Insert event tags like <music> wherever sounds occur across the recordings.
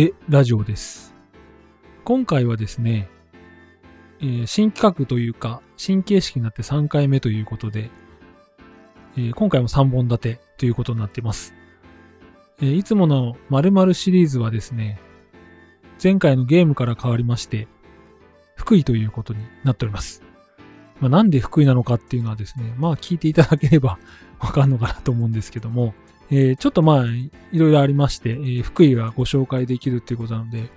えラジオです。今回はですね、えー新企画というか、新形式になって3回目ということで、えー今回も3本立てということになっています。えーいつもの〇〇シリーズはですね、前回のゲームから変わりまして、福井ということになっております。まあ、なんで福井なのかっていうのはですね、まあ聞いていただければわかんのかなと思うんですけども、えーちょっとまあ、いろいろありまして、えー福井がご紹介できるっていうことなので、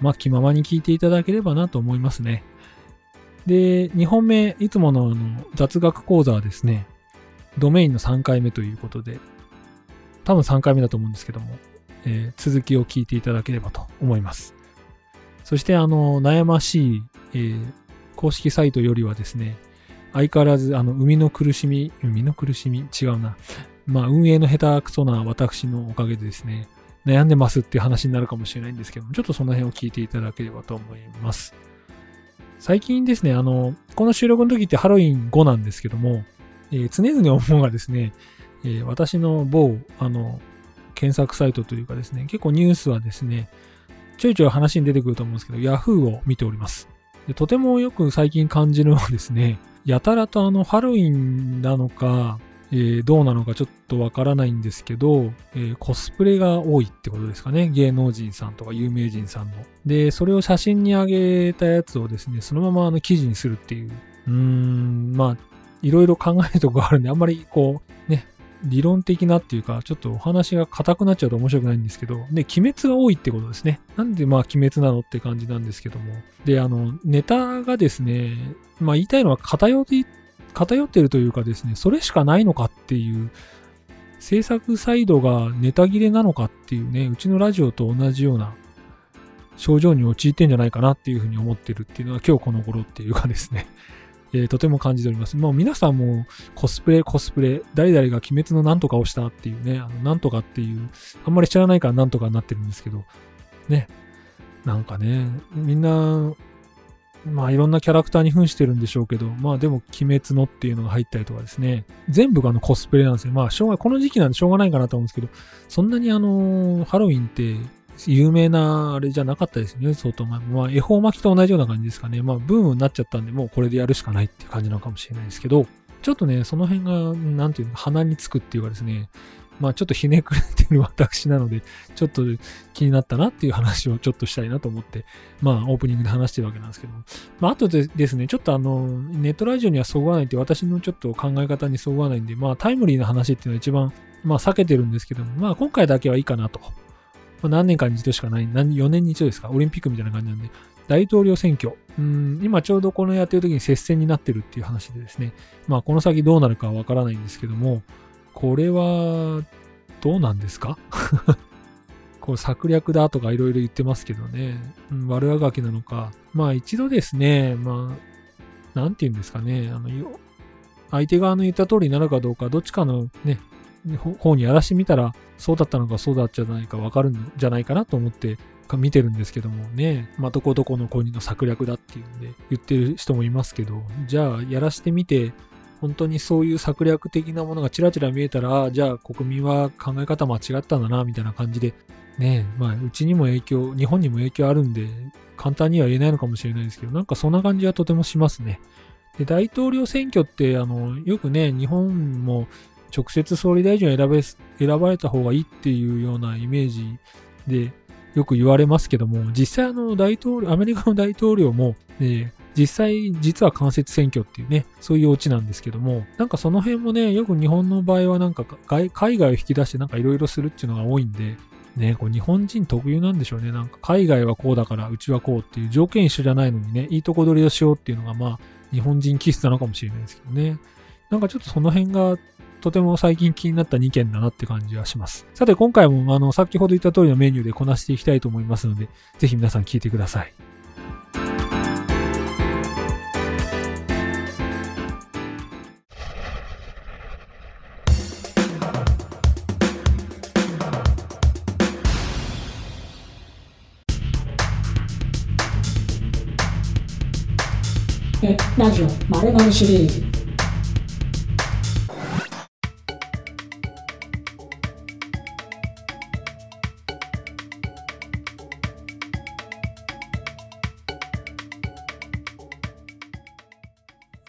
まあ気ままに聞いていただければなと思いますね。で、2本目、いつもの雑学講座はですね、ドメインの3回目ということで、多分3回目だと思うんですけども、えー続きを聞いていただければと思います。そしてあの、悩ましい、えー公式サイトよりはですね、相変わらず、あの、生みの苦しみ、生みの苦しみ？違うな。まあ、運営の下手くそな私のおかげでですね、悩んでますっていう話になるかもしれないんですけども、ちょっとその辺を聞いていただければと思います。最近ですね、あの、この収録の時ってハロウィン5なんですけども、えー常々思うがですね、えー私の某、あの、検索サイトというかですね、結構ニュースはですね、ちょいちょい話に出てくると思うんですけど、Yahoo を見ております。でとてもよく最近感じるのはですね、やたらとあのハロウィンなのか、えーどうなのかちょっとわからないんですけど、えーコスプレが多いってことですかね。芸能人さんとか有名人さんの。で、それを写真に上げたやつをですね、そのままあの記事にするっていう。うーん、まあ、いろいろ考えるとこがあるんで、あんまりこう、ね、理論的なっていうか、ちょっとお話が硬くなっちゃうと面白くないんですけど、で、鬼滅が多いってことですね。なんでまあ鬼滅なのって感じなんですけども。で、あの、ネタがですね、まあ言いたいのは偏り、偏ってるというかですね、それしかないのかっていう、制作サイドがネタ切れなのかっていうね、うちのラジオと同じような症状に陥ってんじゃないかなっていうふうに思ってるっていうのは今日この頃っていうかですね、<laughs> えーとても感じております。もう皆さんもコスプレ、コスプレ、誰々が鬼滅のなんとかをしたっていうね、あの、なんとかっていう、あんまり知らないからなんとかになってるんですけど、ね、なんかね、みんな、まあいろんなキャラクターに扮してるんでしょうけど、まあでも鬼滅のっていうのが入ったりとかですね、全部があのコスプレなんですよ。まあしょうが、この時期なんでしょうがないかなと思うんですけど、そんなにあの、ハロウィンって有名なあれじゃなかったですね、相当前。まあ恵方巻きと同じような感じですかね。まあブームになっちゃったんで、もうこれでやるしかないっていう感じなのかもしれないですけど、ちょっとね、その辺が、なんていうの、鼻につくっていうかですね、まあちょっとひねくれてる私なので、ちょっと気になったなっていう話をちょっとしたいなと思って、まあオープニングで話してるわけなんですけども。まああとでですね、ちょっとあの、ネットラジオにはそぐわないって私のちょっと考え方にそぐわないんで、まあタイムリーな話っていうのは一番、まあ避けてるんですけども、まあ今回だけはいいかなと。まあ、何年かに一度しかない、何4年に一度ですか、オリンピックみたいな感じなんで、大統領選挙。うん、今ちょうどこのやってる時に接戦になってるっていう話でですね、まあこの先どうなるかはわからないんですけども、これは、どうなんですか？<laughs> こう策略だとかいろいろ言ってますけどね、うん、悪あがきなのか。まあ一度ですね、まあ、なんて言うんですかね、あの、よ相手側の言った通りになるかどうか、どっちかのね、方にやらしてみたら、そうだったのかそうだったじゃないかわかるんじゃないかなと思って見てるんですけどもね、まあ、どこどこの国の策略だっていうんで言ってる人もいますけど、じゃあやらしてみて、本当にそういう策略的なものがちらちら見えたら、じゃあ国民は考え方間違ったんだな、みたいな感じで、ねまあ、うちにも影響、日本にも影響あるんで、簡単には言えないのかもしれないですけど、なんかそんな感じはとてもしますね。で、大統領選挙って、あの、よくね、日本も直接総理大臣を選べ、選ばれた方がいいっていうようなイメージでよく言われますけども、実際あの大統領、アメリカの大統領も、えー実際実は間接選挙っていうね、そういうオチなんですけども、なんかその辺もね、よく日本の場合はなんか外海外を引き出してなんかいろいろするっていうのが多いんで、ね、こう日本人特有なんでしょうね。なんか海外はこうだからうちはこうっていう条件一緒じゃないのにね、いいとこ取りをしようっていうのがまあ日本人気質なのかもしれないですけどね。なんかちょっとその辺がとても最近気になった2件だなって感じはします。さて今回もあの先ほど言った通りのメニューでこなしていきたいと思いますので、ぜひ皆さん聞いてください。ラジオシリーズ。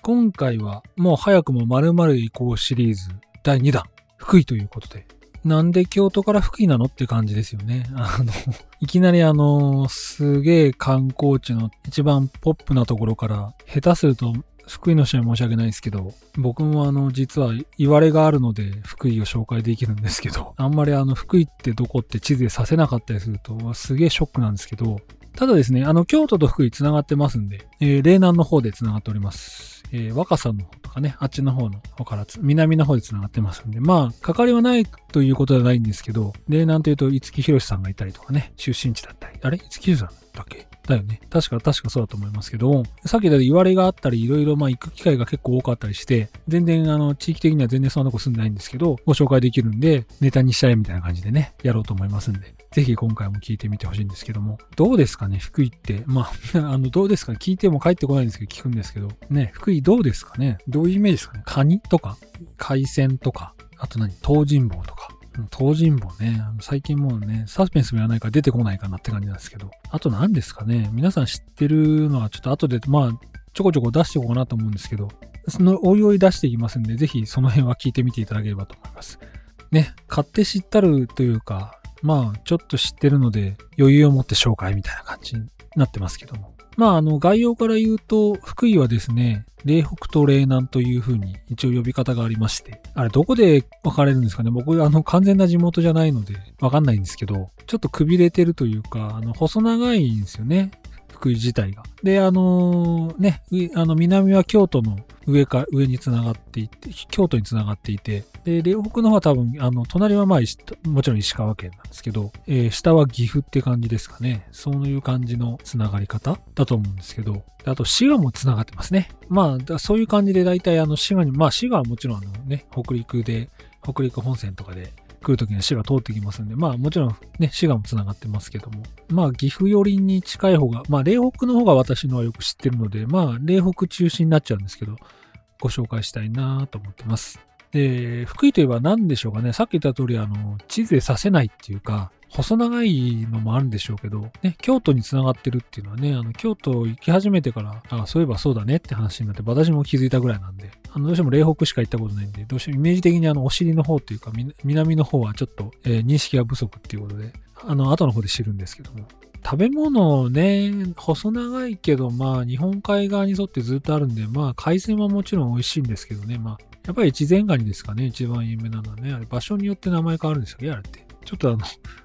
今回はもう早くも〇〇移行シリーズ第2弾福井ということで。なんで京都から福井なのって感じですよね。<laughs> あの、いきなりあの、すげえ観光地の一番ポップなところから、下手すると福井の人は申し訳ないですけど、僕もあの、実は言われがあるので、福井を紹介できるんですけど、<laughs> あんまりあの、福井ってどこって地図でさせなかったりすると、すげえショックなんですけど、ただですね、あの、京都と福井繋がってますんで、えー、霊南の方で繋がっております。えー、若さの方とかね、あっちの方の方から南の方で繋がってますんで、まあ、かかりはないということではないんですけど、で、なんていうと、五木ひろしさんがいたりとかね、出身地だったり、あれ？五木ひろしさんだっけ？だよね。確か、確かそうだと思いますけど、さっき言った言われがあったり、いろいろまあ行く機会が結構多かったりして、全然あの、地域的には全然そんなとこ住んでないんですけど、ご紹介できるんで、ネタにしちゃえみたいな感じでね、やろうと思いますんで、ぜひ今回も聞いてみてほしいんですけども、どうですかね、福井って。まあ、<laughs> あの、どうですか聞いても帰ってこないんですけど、聞くんですけど、ね、福井どうですかね。どういうイメージですかね。カニとか、海鮮とか、あと何？東尋坊とか。東尋坊ね、最近もうね、サスペンスもやらないから出てこないかなって感じなんですけど、あと何ですかね、皆さん知ってるのはちょっと後で、まあ、ちょこちょこ出していこうかなと思うんですけど、そのおいおい出していきますんで、ぜひその辺は聞いてみていただければと思います。ね、買って知ったるというか、まあ、ちょっと知ってるので、余裕を持って紹介みたいな感じになってますけども。まあ、あの、概要から言うと、福井はですね、霊北と霊南というふうに一応呼び方がありまして、あれどこで分かれるんですかね？僕、あの、完全な地元じゃないので分かんないんですけど、ちょっとくびれてるというか、あの、細長いんですよね。福井自体が。で、あのー、ね、あの、南は京都の上か、上に繋がっていて、京都に繋がっていて、で、両北の方は多分、あの、隣はまあ、もちろん石川県なんですけど、えー、下は岐阜って感じですかね。そういう感じの繋がり方だと思うんですけど、あと滋賀も繋がってますね。まあ、そういう感じで大体あの滋賀に、まあ滋賀はもちろんあのね、北陸で、北陸本線とかで来るときには滋賀通ってきますんで、まあもちろんね、滋賀も繋がってますけども、まあ岐阜寄りに近い方が、まあ霊北の方が私のはよく知ってるので、まあ霊北中心になっちゃうんですけど、ご紹介したいなと思ってます。で、福井といえば何でしょうかね。さっき言った通り、あの、地図でさせないっていうか、細長いのもあるんでしょうけど、ね、京都に繋がってるっていうのはね、あの、京都行き始めてから、あそういえばそうだねって話になって、私も気づいたぐらいなんで、あの、どうしても霊北しか行ったことないんで、どうしてもイメージ的にあの、お尻の方っていうか、南の方はちょっと、えー、認識が不足っていうことで、あの、後の方で知るんですけども。食べ物ね、細長いけど、まあ、日本海側に沿ってずっとあるんで、まあ、海鮮はもちろん美味しいんですけどね、まあ、やっぱり越前ガニですかね、一番有名なのはね。あれ、場所によって名前変わるんですよね、あれって。ちょっとあの、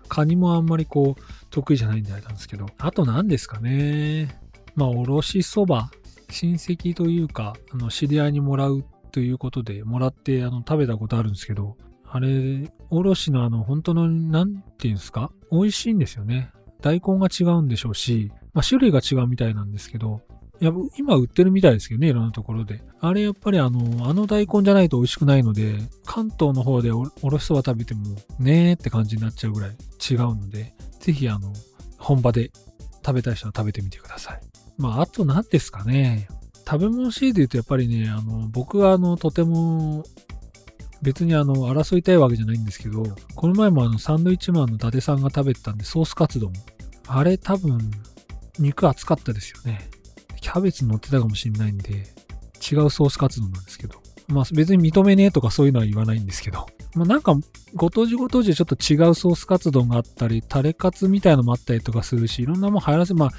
カニもあんまりこう、得意じゃないんであれなんですけど。あと何ですかね。まあ、おろしそば。親戚というか、あの、知り合いにもらうということで、もらって、あの、食べたことあるんですけど、あれ、おろしのあの、本当の、なんていうんですか？美味しいんですよね。大根が違うんでしょうし、まあ、種類が違うみたいなんですけど、や、今売ってるみたいですけどね、いろんなところで。あれやっぱりあの、あの大根じゃないと美味しくないので、関東の方でおろしそば食べてもねーって感じになっちゃうぐらい違うので、ぜひあの、本場で食べたい人は食べてみてください。まあ、あと何ですかね。食べ物シーで言うとやっぱりね、あの、僕はあの、とても別にあの、争いたいわけじゃないんですけど、この前もあの、サンドイッチマンの伊達さんが食べてたんで、ソースカツ丼。あれ多分、肉厚かったですよね。キャベツ乗ってたかもしれないんで、違うソースカツ丼なんですけど。まあ別に認めねえとかそういうのは言わないんですけど。まあなんか、ご当地ご当地でちょっと違うソースカツ丼があったり、タレカツみたいのもあったりとかするし、いろんなもん流行らせ、まあ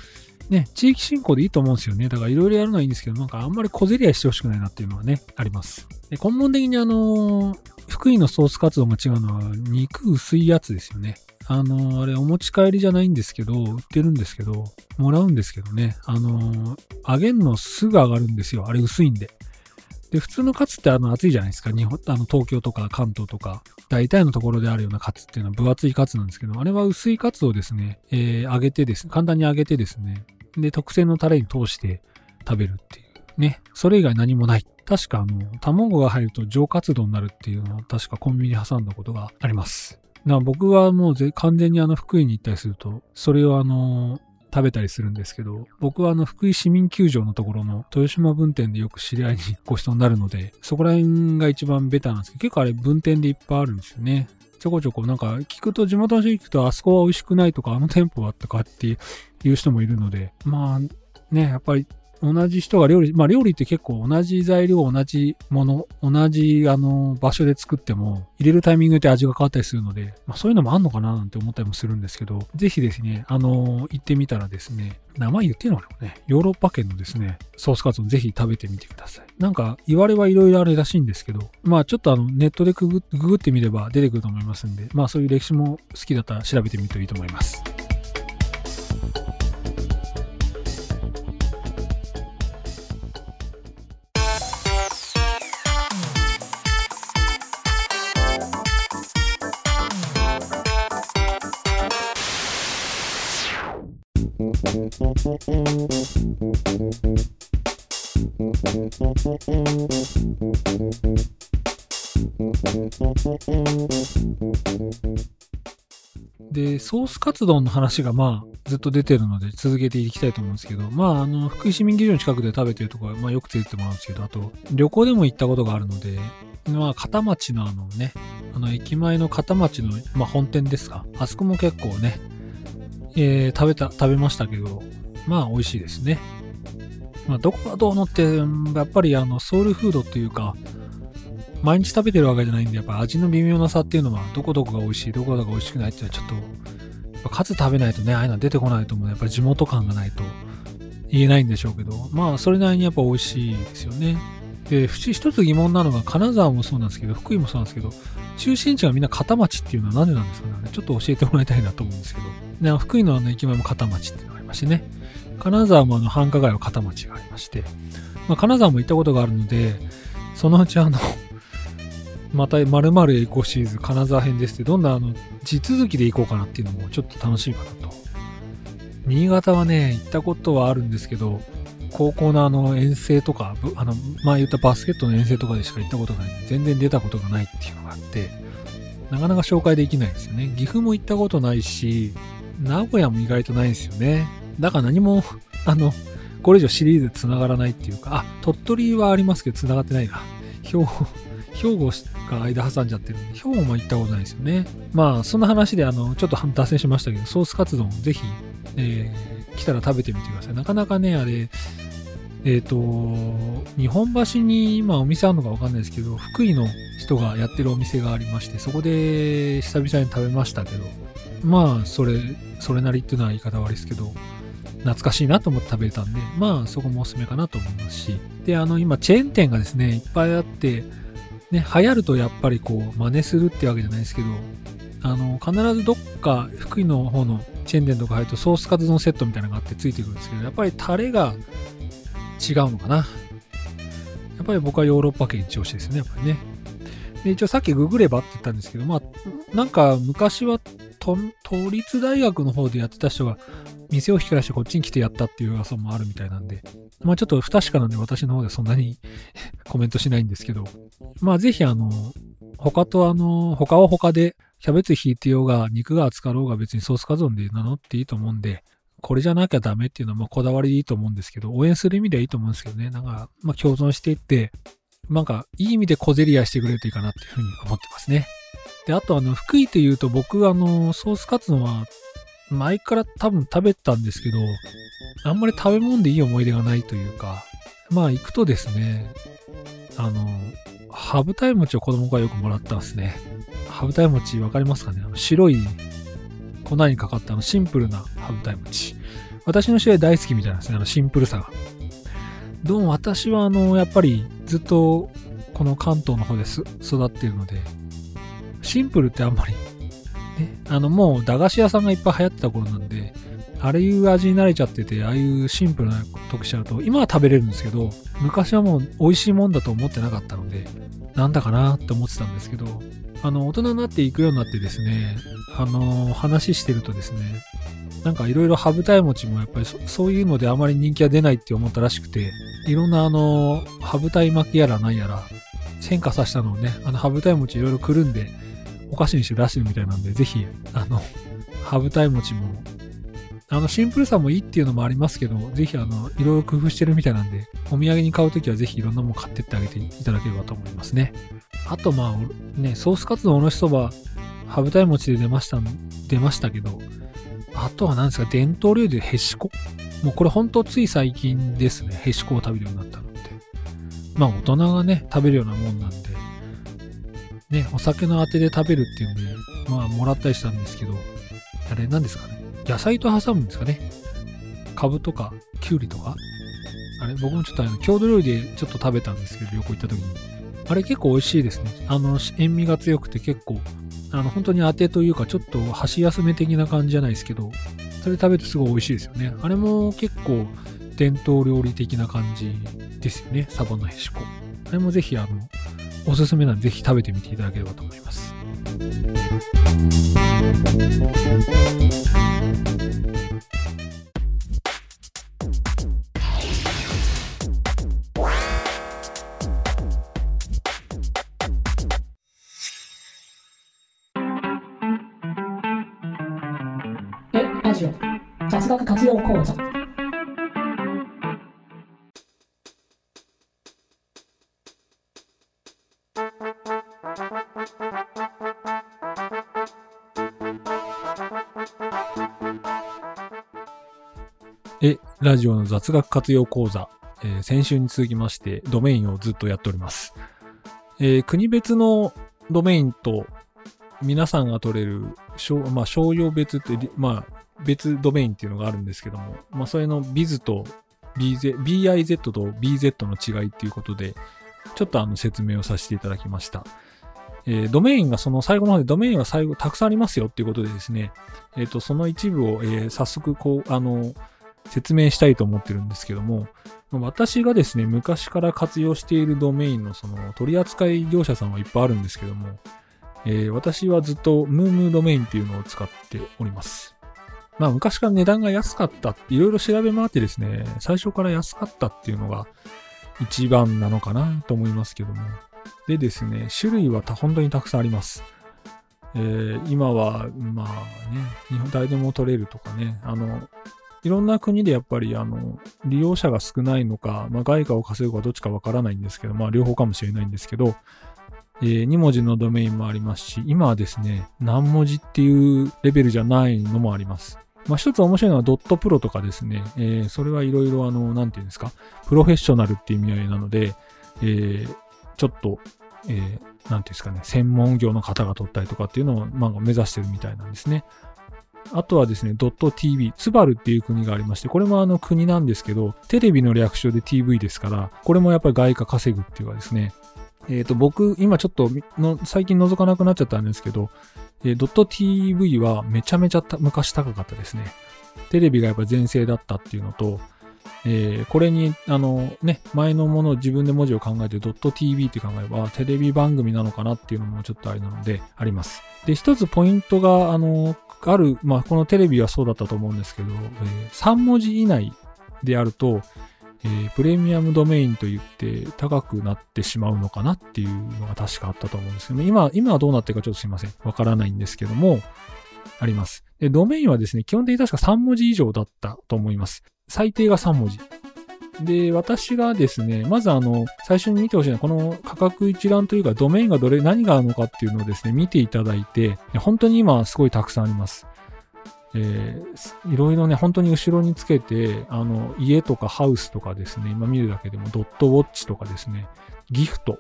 ね、地域振興でいいと思うんですよね。だからいろいろやるのはいいんですけど、なんかあんまり小競り合いしてほしくないなっていうのはね、あります。で根本的にあの、福井のソースカツ丼が違うのは、肉薄いやつですよね。あの、あれお持ち帰りじゃないんですけど、売ってるんですけど、もらうんですけどね。あの、揚げんのすぐ上がるんですよ。あれ薄いんで。で、普通のカツってあの厚いじゃないですか。日本、あの東京とか関東とか、大体のところであるようなカツっていうのは分厚いカツなんですけど、あれは薄いカツをですね、えー、揚げてですね、簡単に揚げてですね、で、特製のタレに通して食べるっていう。ね。それ以外何もない。確かあの、卵が入ると上カツ丼になるっていうのは確かコンビニ挟んだことがあります。だ僕はもうぜ完全にあの福井に行ったりすると、それをあの、食べたりするんですけど、僕はあの福井市民球場のところの豊島分店でよく知り合いにご一緒になるので、そこら辺が一番ベタなんですけど、結構あれ分店でいっぱいあるんですよね。ちょこちょこなんか聞くと地元の人に聞くとあそこは美味しくないとかあの店舗はとかっていう人もいるので、まあね、やっぱり同じ人が料理、まあ料理って結構同じ材料、同じもの、同じあの場所で作っても入れるタイミングで味が変わったりするので、まあそういうのもあんのかななんて思ったりもするんですけど、ぜひですね、あの、行ってみたらですね、名前言っていいのかね、ヨーロッパ圏のですね、ソースカツ丼ぜひ食べてみてください。なんか言われはいろいろあるらしいんですけど、まあちょっとあのネットでグググってみれば出てくると思いますんで、まあそういう歴史も好きだったら調べてみるといいと思います。で、ソースカツ丼の話がまあずっと出てるので続けていきたいと思うんですけど、まああの、福井市民劇場の近くで食べてるとこはまあよく連れてってもらうんですけど、あと旅行でも行ったことがあるので、まあ片町のあのね、あの駅前の片町の、まあ、本店ですか。あそこも結構ね、えー食べた、食べましたけど、まあ美味しいですね。まあどこがどうのって、やっぱりあのソウルフードっていうか、毎日食べてるわけじゃないんで、やっぱ味の微妙な差っていうのは、どこどこが美味しい、どこどこが美味しくないっていうのはちょっと、やっぱ数食べないとね、ああいうのは出てこないと思う、やっぱり地元感がないと言えないんでしょうけど、まあそれなりにやっぱ美味しいですよね。で、一つ疑問なのが、金沢もそうなんですけど、福井もそうなんですけど、中心地がみんな片町っていうのは何でなんですかねちょっと教えてもらいたいなと思うんですけど、ね、福井のあの駅前も片町っていうのがありましてね、金沢もあの繁華街は片町がありまして、まあ、金沢も行ったことがあるので、そのうちあの、<laughs> また〇〇エコシーズ金沢編ですって、どんなあの、地続きで行こうかなっていうのもちょっと楽しみかなと。新潟はね、行ったことはあるんですけど、高校のあの遠征とか、ぶあの、まあ言ったバスケットの遠征とかでしか行ったことがないんで、全然出たことがないっていうのがあって、なかなか紹介できないですよね。岐阜も行ったことないし、名古屋も意外とないんですよね。だから何も、<laughs> あの、これ以上シリーズ繋がらないっていうか、あ、鳥取はありますけど繋がってないな。兵庫、<laughs> 兵庫が間挟んじゃってるんで、兵庫も行ったことないですよね。まあ、そんな話で、あの、ちょっと脱線しましたけど、ソースカツ丼ぜひ、えー、来たら食べてみてください。なかなかね、あれ、えっ、と、日本橋に今お店あるのかわかんないですけど、福井の人がやってるお店がありまして、そこで久々に食べましたけど、まあ、それ、それなりっていうのは言い方悪いですけど、懐かしいなと思って食べれたんで、まあ、そこもおすすめかなと思いますし、で、あの、今、チェーン店がですね、いっぱいあって、ね、流行るとやっぱりこう、真似するってわけじゃないですけど、あの、必ずどっか、福井の方のチェーン店とか入るとソースカツ丼セットみたいなのがあってついてくるんですけど、やっぱりタレが違うのかな。やっぱり僕はヨーロッパ圏一押しですね、やっぱりね。で、一応さっきググればって言ったんですけど、まあ、なんか昔は都立大学の方でやってた人が店を引き出してこっちに来てやったっていう噂もあるみたいなんで、まあちょっと不確かなんで私の方でそんなに <laughs> コメントしないんですけど、まあぜひあの、他とあの、他は他でキャベツ引いてようが肉が厚かろうが別にソースカツ丼で名乗っていいと思うんで、これじゃなきゃダメっていうのはまあこだわりでいいと思うんですけど、応援する意味ではいいと思うんですけどね、なんか、まあ共存していって、なんかいい意味で小競り合いしてくれるといいかなっていうふうに思ってますね。で、あとあの、福井って言うと僕あの、ソースカツ丼は前から多分食べたんですけど、あんまり食べ物でいい思い出がないというか、まあ行くとですね、あの、ハブタイ餅を子供がよくもらったんですね。ハブタイ餅わかりますかね？あの白い粉にかかったあのシンプルなハブタイ餅。私の試合大好きみたいなんですね、あのシンプルさが。どうも私はあの、やっぱりずっとこの関東の方です育っているので、シンプルってあんまり、ね、あのもう駄菓子屋さんがいっぱい流行ってた頃なんで、あれいう味に慣れちゃってて、ああいうシンプルな特徴だと、今は食べれるんですけど、昔はもう美味しいもんだと思ってなかったので、なんだかなって思ってたんですけど、あの、大人になっていくようになってですね、あの、話してるとですね、なんかいろいろハブタイ餅もやっぱりそそういうのであまり人気が出ないって思ったらしくて、いろんなあの、ハブタイ巻きやらなんやら、変化させたのをね、あの、ハブタイ餅いろいろくるんで、お菓子にして出してるみたいなんで、ぜひ、あの、ハブタイ餅も、あの、シンプルさもいいっていうのもありますけど、ぜひあの、いろいろ工夫してるみたいなんで、お土産に買うときはぜひいろんなもの買ってってあげていただければと思いますね。あとまあ、ね、ソースカツのおろしそば、ハブタイ餅で出ました、出ましたけど、あとは何ですか、伝統料理でへしこ？もうこれ本当つい最近ですね、へしこを食べるようになったのって。まあ大人がね、食べるようなもんなんで、ね、お酒のあてで食べるっていうんで、まあもらったりしたんですけど、あれ何ですかね。野菜と挟むんですかね。カブとか、キュウリとか。あれ僕もちょっとあの、郷土料理でちょっと食べたんですけど、旅行行った時に。あれ結構美味しいですね。あの、塩味が強くて結構、あの、本当にあてというか、ちょっと箸休め的な感じじゃないですけど、それ食べてすごい美味しいですよね。あれも結構伝統料理的な感じですよね。サバのへしこ。あれもぜひ、あの、おすすめなんでぜひ食べてみていただければと思います。え、ラジオの雑学活用講座、えー、先週に続きましてドメインをずっとやっております。えー、国別のドメインと皆さんが取れる、まあ、商用別って、まあ、別ドメインっていうのがあるんですけども、まあ、それの biz と BZ、BIZ と BZ の違いっていうことで、ちょっとあの説明をさせていただきました。えー、ドメインがその最後の方でドメインが最後たくさんありますよっていうことでですね、えっ、ー、と、その一部を、えー、早速こう、あの、説明したいと思ってるんですけども、私がですね、昔から活用しているドメインのその取扱業者さんはいっぱいあるんですけども、えー、私はずっとムームードメインっていうのを使っております。まあ昔から値段が安かったっていろいろ調べ回ってですね、最初から安かったっていうのが一番なのかなと思いますけども。でですね、種類は本当にたくさんあります。えー、今は、まあね、日本誰でも取れるとかね、あの、いろんな国でやっぱりあの、利用者が少ないのか、まあ外貨を稼ぐかどっちかわからないんですけど、まあ両方かもしれないんですけど、えー、2文字のドメインもありますし、今はですね、何文字っていうレベルじゃないのもあります。まあ、一つ面白いのはドットプロとかですね、えー、それはいろいろあの、なんていうんですか、プロフェッショナルっていう意味合いなので、えー、ちょっと、えー、ていうんですかね、専門業の方が取ったりとかっていうのを、まあ、目指してるみたいなんですね。あとはですね、ドット TV、ツバルっていう国がありまして、これもあの国なんですけど、テレビの略称で TV ですから、これもやっぱり外貨稼ぐっていうかですね、えっ、ー、と、僕、今ちょっとの、最近覗かなくなっちゃったんですけど、ドット TV はめちゃめちゃ昔高かったですね。テレビがやっぱ全盛だったっていうのと、えー、これに、あのね、前のものを自分で文字を考えて、ドット TV って考えれば、テレビ番組なのかなっていうのもちょっとあれなので、あります。で、一つポイントが、あの、ある、まあ、このテレビはそうだったと思うんですけど、えー、3文字以内であると、えー、プレミアムドメインと言って高くなってしまうのかなっていうのが確かあったと思うんですけど、今、今はどうなってるかちょっとすいません。わからないんですけども、あります。で、ドメインはですね、基本的に確か3文字以上だったと思います。最低が3文字。で、私がですね、まずあの、最初に見てほしいのは、この価格一覧というか、ドメインがどれ、何があるのかっていうのをですね、見ていただいて、本当に今すごいたくさんあります。えー、いろいろね、本当に後ろにつけて、あの、家とかハウスとかですね、今見るだけでもドットウォッチとかですね、ギフト。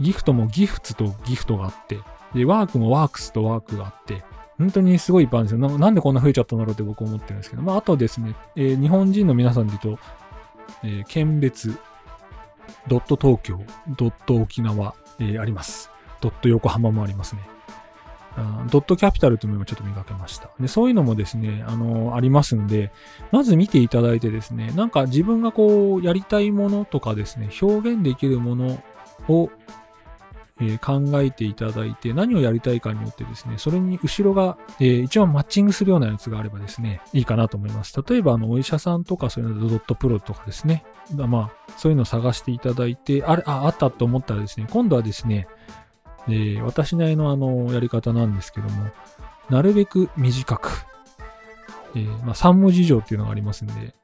ギフトもギフツとギフトがあって、で、ワークもワークスとワークがあって、本当にすごいいっぱいあるんですよな。なんでこんな増えちゃったんだろうって僕思ってるんですけど、まあ、あとですね、えー、日本人の皆さんで言うと、えー、県別、ドット東京、ドット沖縄、えー、あります。ドット横浜もありますね。ドットキャピタルというのもちょっと見かけました。で、そういうのもですね、あの、ありますんで、まず見ていただいてですね、なんか自分がこう、やりたいものとかですね、表現できるものを、えー、考えていただいて、何をやりたいかによってですね、それに後ろが、えー、一番マッチングするようなやつがあればですね、いいかなと思います。例えば、あの、お医者さんとか、そういうの、ドットプロとかですね、まあ、そういうのを探していただいて、あれ、あ、あったと思ったらですね、今度はですね、で、私なりのあの、やり方なんですけども、なるべく短く、えー、まあ、3文字以上っていうのがありますんで、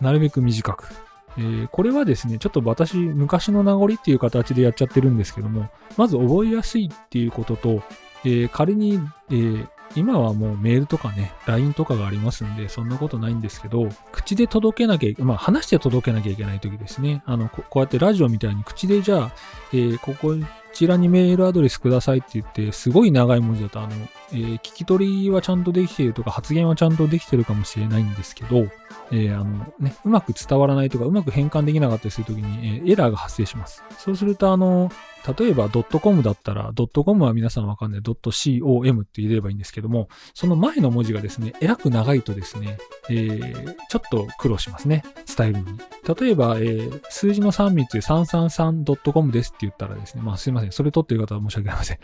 なるべく短く。えー、これはですね、ちょっと私、昔の名残っていう形でやっちゃってるんですけども、まず覚えやすいっていうことと、えー、仮に、えー、今はもうメールとかね、LINE とかがありますんで、そんなことないんですけど、口で届けなきゃ、まあ話して届けなきゃいけない時ですね。あの、こうやってラジオみたいに口でじゃあ、えー、ここちらにメールアドレスくださいって言って、すごい長い文字だと、あの、えー、聞き取りはちゃんとできているとか、発言はちゃんとできてるかもしれないんですけど、えー、あのね、うまく伝わらないとか、うまく変換できなかったりするときに、えー、エラーが発生します。そうすると、あの、例えば .com だったら、.com は皆さんわかんない .com って入れればいいんですけども、その前の文字がですね、えらく長いとですね、えー、ちょっと苦労しますね。伝えるのに。例えば、えー、数字の3密で 333.com ですって言ったらですね、まあすいません。それ取ってる方は申し訳ありません。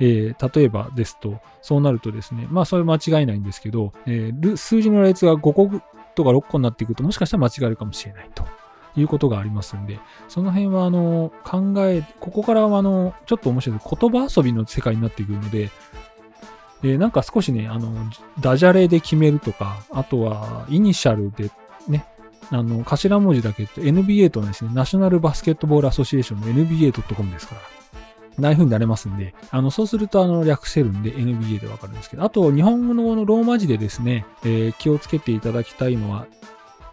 えー、例えばですと、そうなるとですね、まあそれ間違いないんですけど、えー、数字の列が5個とか6個になっていくと、もしかしたら間違えるかもしれないと。いうことがありますんで、その辺はあの考え、ここからはあのちょっと面白い言葉遊びの世界になってくるので、えー、なんか少しね、あの、ダジャレで決めるとか、あとはイニシャルでね、あの、頭文字だけ NBA とですね、ナショナルバスケットボールアソシエーションの NBA.com ですから。ああい風になれますんで、あの、そうすると、あの、略せるんで NBA でわかるんですけど、あと、日本語のローマ字でですね、えー、気をつけていただきたいのは、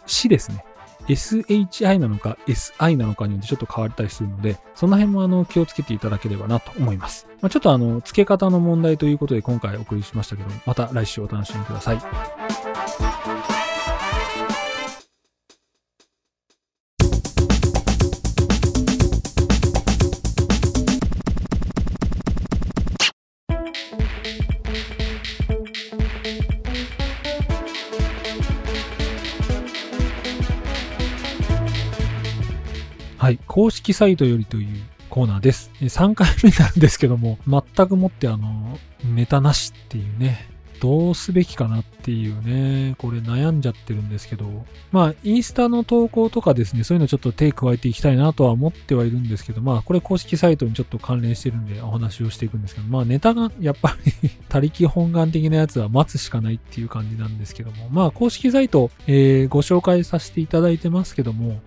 死ですね。SHI なのか SI なのかによってちょっと変わったりするので、その辺もあの気をつけていただければなと思います。まあ、ちょっとあの、付け方の問題ということで今回お送りしましたけど、また来週お楽しみください。公式サイトよりというコーナーです。3回目なんですけども、全くもってあの、ネタなしっていうね、どうすべきかなっていうね、これ悩んじゃってるんですけど、まあ、インスタの投稿とかですね、そういうのちょっと手加えていきたいなとは思ってはいるんですけど、まあ、これ公式サイトにちょっと関連してるんでお話をしていくんですけど、まあ、ネタがやっぱり他力本願的なやつは待つしかないっていう感じなんですけども、まあ、公式サイト、えー、ご紹介させていただいてますけども、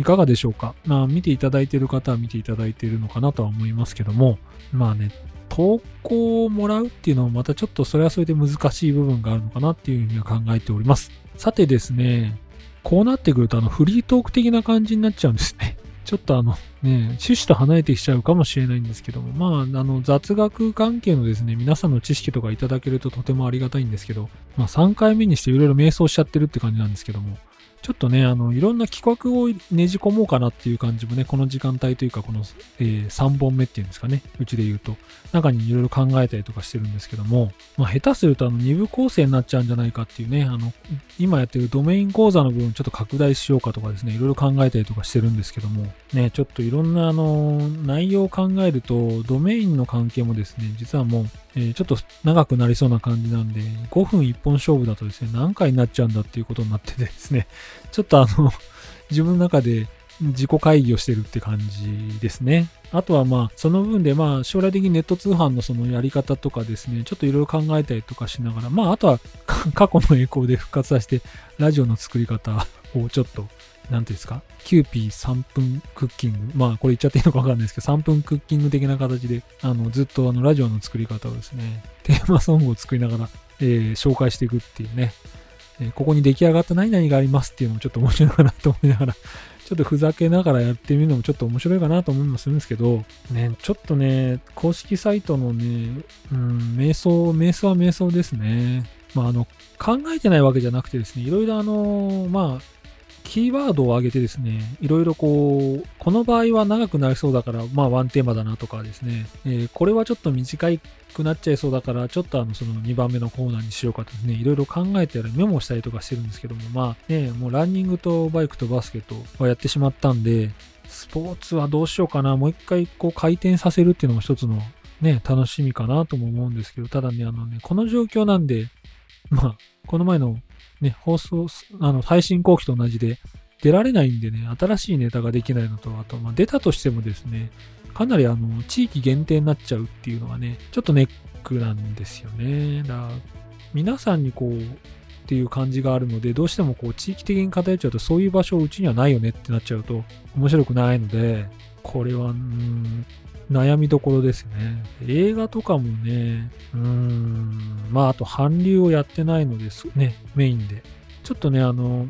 いかがでしょうか？まあ、見ていただいている方は見ていただいているのかなとは思いますけども、まあね、投稿をもらうっていうのもまたちょっとそれはそれで難しい部分があるのかなっていうふうには考えております。さてですね、こうなってくるとあのフリートーク的な感じになっちゃうんですね。<laughs> ちょっとあのね、趣旨と離れてきちゃうかもしれないんですけども、まあ、あの雑学関係のですね、皆さんの知識とかいただけるととてもありがたいんですけど、まあ3回目にしていろいろ迷走しちゃってるって感じなんですけども、ちょっとね、あの、いろんな企画をねじ込もうかなっていう感じもね、この時間帯というか、この、えー、3本目っていうんですかね、うちで言うと、中にいろいろ考えたりとかしてるんですけども、まあ、下手するとあの、2部構成になっちゃうんじゃないかっていうね、あの、今やってるドメイン講座の部分ちょっと拡大しようかとかですね、いろいろ考えたりとかしてるんですけども、ね、ちょっといろんなあの、内容を考えると、ドメインの関係もですね、実はもう、えー、ちょっと長くなりそうな感じなんで、5分1本勝負だとですね、何回になっちゃうんだっていうことになっててですね、<laughs> ちょっとあの、<laughs> 自分の中で自己会議をしてるって感じですね。あとはまあ、その分でまあ、将来的にネット通販のそのやり方とかですね、ちょっといろいろ考えたりとかしながら、まあ、あとは過去の栄光で復活させて、ラジオの作り方をちょっとなんていうんですか、キューピー3分クッキング。まあ、これ言っちゃっていいのかわかんないですけど、3分クッキング的な形で、あの、ずっとあの、ラジオの作り方をですね、テーマソングを作りながら、えー、紹介していくっていうね、えー、ここに出来上がった何々がありますっていうのもちょっと面白いかなと思いながら、<laughs> ちょっとふざけながらやってみるのもちょっと面白いかなと思いもするんですけど、ね、ちょっとね、公式サイトのね、うん、瞑想、瞑想は瞑想ですね。まあ、あの、考えてないわけじゃなくてですね、いろいろあの、まあ、キーワードを上げてですね、いろいろこう、この場合は長くなりそうだから、まあワンテーマだなとかですね、えー、これはちょっと短くなっちゃいそうだから、ちょっとあの、その2番目のコーナーにしようかとですね、いろいろ考えてメモしたりとかしてるんですけども、まあね、もうランニングとバイクとバスケットはやってしまったんで、スポーツはどうしようかな、もう一回こう回転させるっていうのも一つのね、楽しみかなとも思うんですけど、ただね、あのね、この状況なんで、まあ、この前のね、放送、あの、配信後期と同じで、出られないんでね、新しいネタができないのと、あと、まあ、出たとしてもですね、かなりあの、地域限定になっちゃうっていうのがね、ちょっとネックなんですよね。だから、皆さんにこう、っていう感じがあるので、どうしてもこう地域的に偏っちゃうと、そういう場所うちにはないよねってなっちゃうと、面白くないので、これは、うん、悩みどころですね。映画とかもね、うーん、まあ、あと韓流をやってないのですね、メインで。ちょっとね、あの、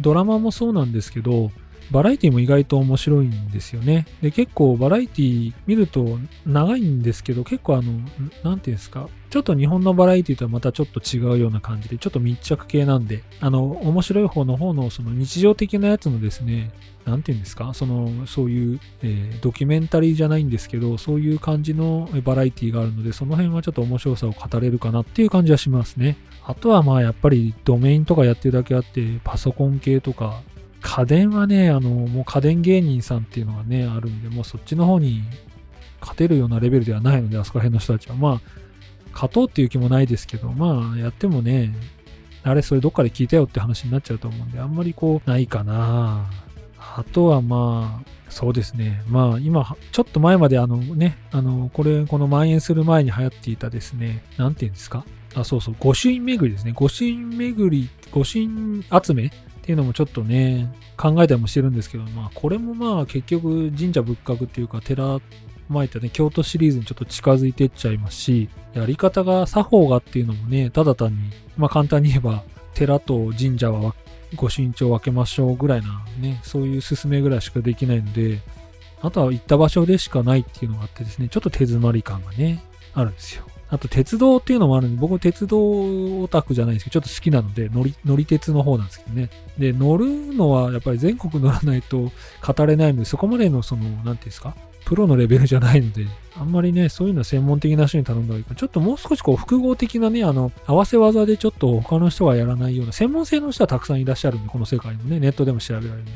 ドラマもそうなんですけど、バラエティも意外と面白いんですよね。で、結構バラエティ見ると長いんですけど、結構あの、なんていうんですか、ちょっと日本のバラエティとはまたちょっと違うような感じで、ちょっと密着系なんで、あの、面白い方の方のその日常的なやつのですね、なんていうんですか、その、そういう、えー、ドキュメンタリーじゃないんですけど、そういう感じのバラエティがあるので、その辺はちょっと面白さを語れるかなっていう感じはしますね。あとはまあやっぱりドメインとかやってるだけあって、パソコン系とか、家電はね、あの、もう家電芸人さんっていうのがね、あるんで、もうそっちの方に勝てるようなレベルではないので、あそこら辺の人たちは。まあ、勝とうっていう気もないですけど、まあ、やってもね、あれ、それどっかで聞いたよって話になっちゃうと思うんで、あんまりこう、ないかな。あとはまあ、そうですね。まあ、今、ちょっと前まであのね、あの、これ、この蔓延する前に流行っていたですね、なんて言うんですか？あ、そうそう、御朱印巡りですね。御朱印巡り、御朱印集めっていうのもちょっとね、考えたりもしてるんですけど、まあ、これもまあ、結局、神社仏閣っていうか、寺前ったね、京都シリーズにちょっと近づいてっちゃいますし、やり方が、作法がっていうのもね、ただ単に、まあ簡単に言えば、寺と神社はご身長分けましょうぐらいなね、そういう進めぐらいしかできないので、あとは行った場所でしかないっていうのがあってですね、ちょっと手詰まり感がね、あるんですよ。あと鉄道っていうのもあるんで、僕鉄道オタクじゃないんですけど、ちょっと好きなので、乗り、乗り鉄の方なんですけどね。で、乗るのはやっぱり全国乗らないと語れないので、そこまでのその、なんていうんですか、プロのレベルじゃないので、あんまりね、そういうのは専門的な人に頼んだ方がいいかちょっともう少しこう、複合的なね、あの、合わせ技でちょっと他の人がやらないような、専門性の人はたくさんいらっしゃるんで、この世界もね、ネットでも調べられるんで、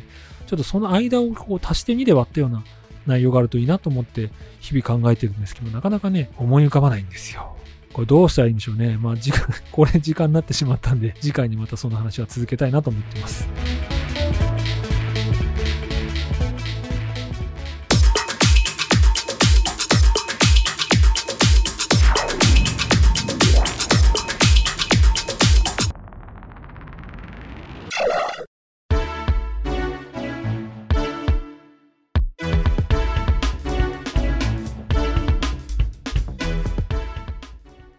ちょっとその間をこう足して2で割ったような内容があるといいなと思って日々考えてるんですけど、なかなかね、思い浮かばないんですよ。これどうしたらいいんでしょうね。まあ時間、<laughs> これ時間になってしまったんで、次回にまたその話は続けたいなと思ってます。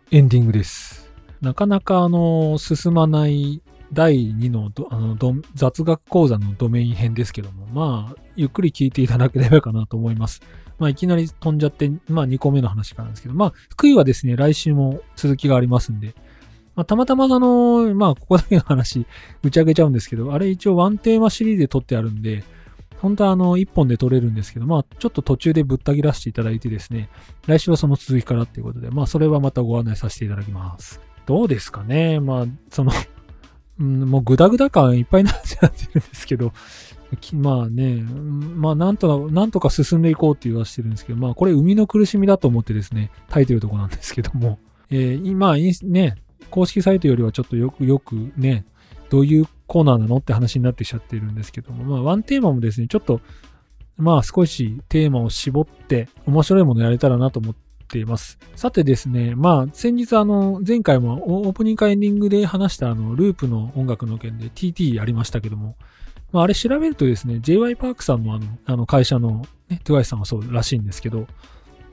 エンディングです。なかなかあの、進まない第2のあの雑学講座のドメイン編ですけども、まあ、ゆっくり聞いていただければかなと思います。まあ、いきなり飛んじゃって、まあ、2個目の話からなんですけど、まあ、福井はですね、来週も続きがありますんで、まあ、たまたまあの、まあ、ここだけの話、打ち上げちゃうんですけど、あれ一応ワンテーマシリーズで撮ってあるんで、本当はあの、一本で撮れるんですけど、まあ、ちょっと途中でぶった切らせていただいてですね、来週はその続きからっていうことで、まあ、それはまたご案内させていただきます。どうですかね？まあ、その <laughs> うん、もうグダグダ感いっぱいになっちゃってるんですけど、まあね、まあなんとなんとか進んでいこうって言わせてるんですけど、まあこれ生みの苦しみだと思ってですね、書いてるとこなんですけども、えー、今、ね、公式サイトよりはちょっとよくよくね、どういうコーナーなのって話になってきちゃってるんですけども、まあ、ワンテーマもですね、ちょっと、まあ、少しテーマを絞って、面白いものやれたらなと思っています。さてですね、まあ、先日あの、前回もオープニングかエンディングで話したあの、ループの音楽の件で TT やりましたけども、まあ、あれ調べるとですね、JY パークさんのあの、あの会社の、ね、トゥワイスさんはそうらしいんですけど、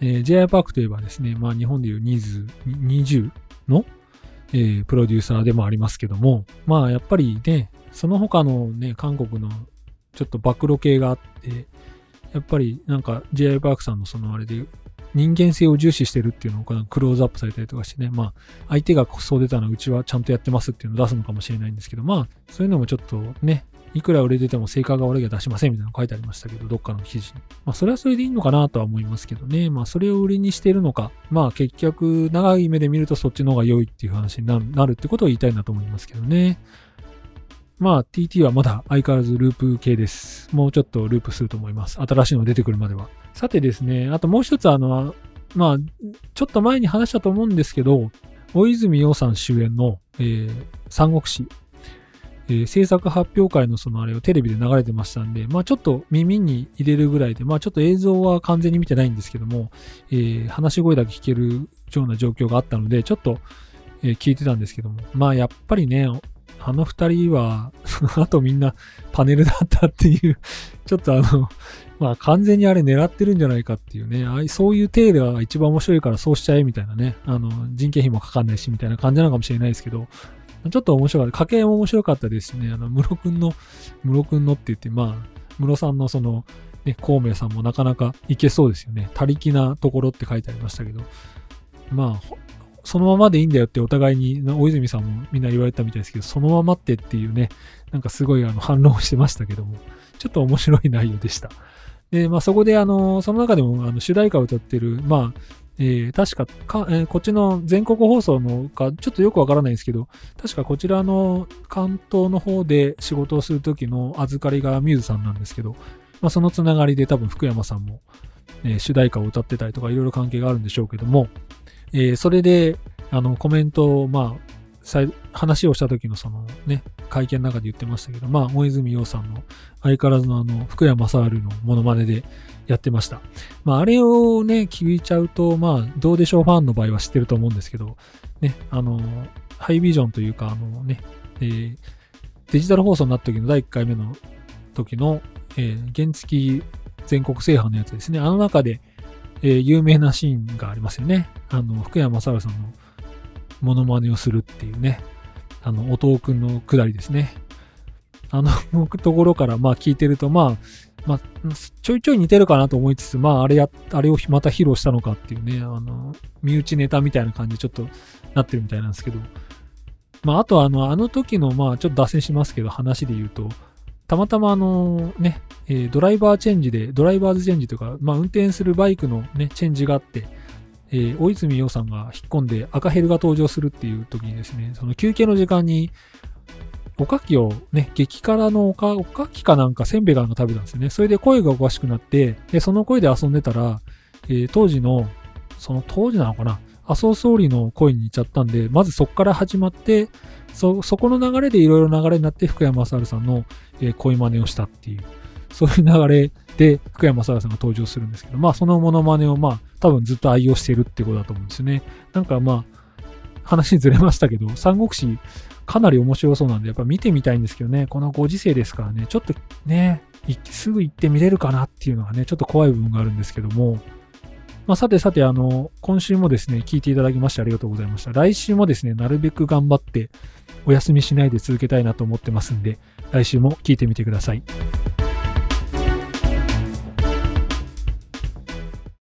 えー、JY パークといえばですね、まあ、日本でいうニーズ20のえー、プロデューサーでもありますけども、まあやっぱりね、その他のね、韓国のちょっと暴露系があって、やっぱりなんか J.I. パークさんのそのあれで人間性を重視してるっていうのをクローズアップされたりとかしてね、まあ相手がそう出たのうちはちゃんとやってますっていうのを出すのかもしれないんですけど、まあそういうのもちょっとね、いくら売れてても成果が悪いは出しませんみたいなの書いてありましたけど、どっかの記事に。まあ、それはそれでいいのかなとは思いますけどね。まあ、それを売りにしてるのか。まあ、結局、長い目で見るとそっちの方が良いっていう話になるってことを言いたいなと思いますけどね。まあ、TT はまだ相変わらずループ系です。もうちょっとループすると思います。新しいのが出てくるまでは。さてですね、あともう一つあの、まあ、ちょっと前に話したと思うんですけど、大泉洋さん主演の、えー、三国志えー、制作発表会のそのあれをテレビで流れてましたんで、まあちょっと耳に入れるぐらいで、まあちょっと映像は完全に見てないんですけども、えー、話し声だけ聞けるような状況があったので、ちょっと、えー、聞いてたんですけども、まあやっぱりね、あの二人は、<laughs> あとみんなパネルだったっていう、<laughs> ちょっとあの、まあ完全にあれ狙ってるんじゃないかっていうね、あそういう体では一番面白いからそうしちゃえみたいなね、あの、人件費もかかんないしみたいな感じなのかもしれないですけど、ちょっと面白かった。家計も面白かったですね、あの、室くんの、室くんのって言って、まあ、室さんのその、ね、孔明さんもなかなかいけそうですよね。他力なところって書いてありましたけど、まあ、そのままでいいんだよってお互いに、大泉さんもみんな言われたみたいですけど、そのままってっていうね、なんかすごいあの反論してましたけども、ちょっと面白い内容でした。で、まあそこであの、その中でもあの主題歌を歌ってる、まあ、えー、確かか、えー、こっちの全国放送のか、ちょっとよくわからないんですけど、確かこちらの関東の方で仕事をするときの預かりがミューズさんなんですけど、まあ、そのつながりで多分福山さんも、えー、主題歌を歌ってたりとかいろいろ関係があるんでしょうけども、えー、それで、あの、コメントを、まあ、話をした時のそのね、会見の中で言ってましたけど、まあ、大泉洋さんの相変わらずのあの、福山雅治のモノマネでやってました。まあ、あれをね、聞いちゃうと、まあ、どうでしょうファンの場合は知ってると思うんですけど、ね、あの、ハイビジョンというか、あのね、えー、デジタル放送になった時の第1回目の時の、えー、原付全国制覇のやつですね。あの中で、えー、有名なシーンがありますよね。あの、福山雅治さんのモノマネをするっていうね。あの、音くんのくだりですね。あのところから、まあ聞いてると、まあ、まあ、ちょいちょい似てるかなと思いつつ、まあ、あれや、あれをまた披露したのかっていうね、あの、身内ネタみたいな感じでちょっとなってるみたいなんですけど、まあ、あとあの、あの時の、まあ、ちょっと脱線しますけど、話で言うと、たまたまあの、ね、え、ドライバーチェンジで、ドライバーズチェンジというか、まあ、運転するバイクのね、チェンジがあって、えー、大泉洋さんが引っ込んで赤ヘルが登場するっていう時にですね、その休憩の時間に、おかきをね、激辛のおか、おかきかなんかせんべいかなんか食べたんですよね。それで声がおかしくなって、で、その声で遊んでたら、えー、当時の、その当時なのかな麻生総理の声に似ちゃったんで、まずそこから始まって、そ、そこの流れでいろいろ流れになって福山雅治さんの、えー、声真似をしたっていう、そういう流れで福山雅治さんが登場するんですけど、まあそのモノマネをまあ多分ずっと愛用しているってことだと思うんですよね。なんかまあ、話ずれましたけど、三国志かなり面白そうなんで、やっぱ見てみたいんですけどね、このご時世ですからね、ちょっとね、すぐ行って見れるかなっていうのがね、ちょっと怖い部分があるんですけども、まあ、さてさて、あの、今週もですね、聞いていただきましてありがとうございました。来週もですね、なるべく頑張って、お休みしないで続けたいなと思ってますんで、来週も聞いてみてください。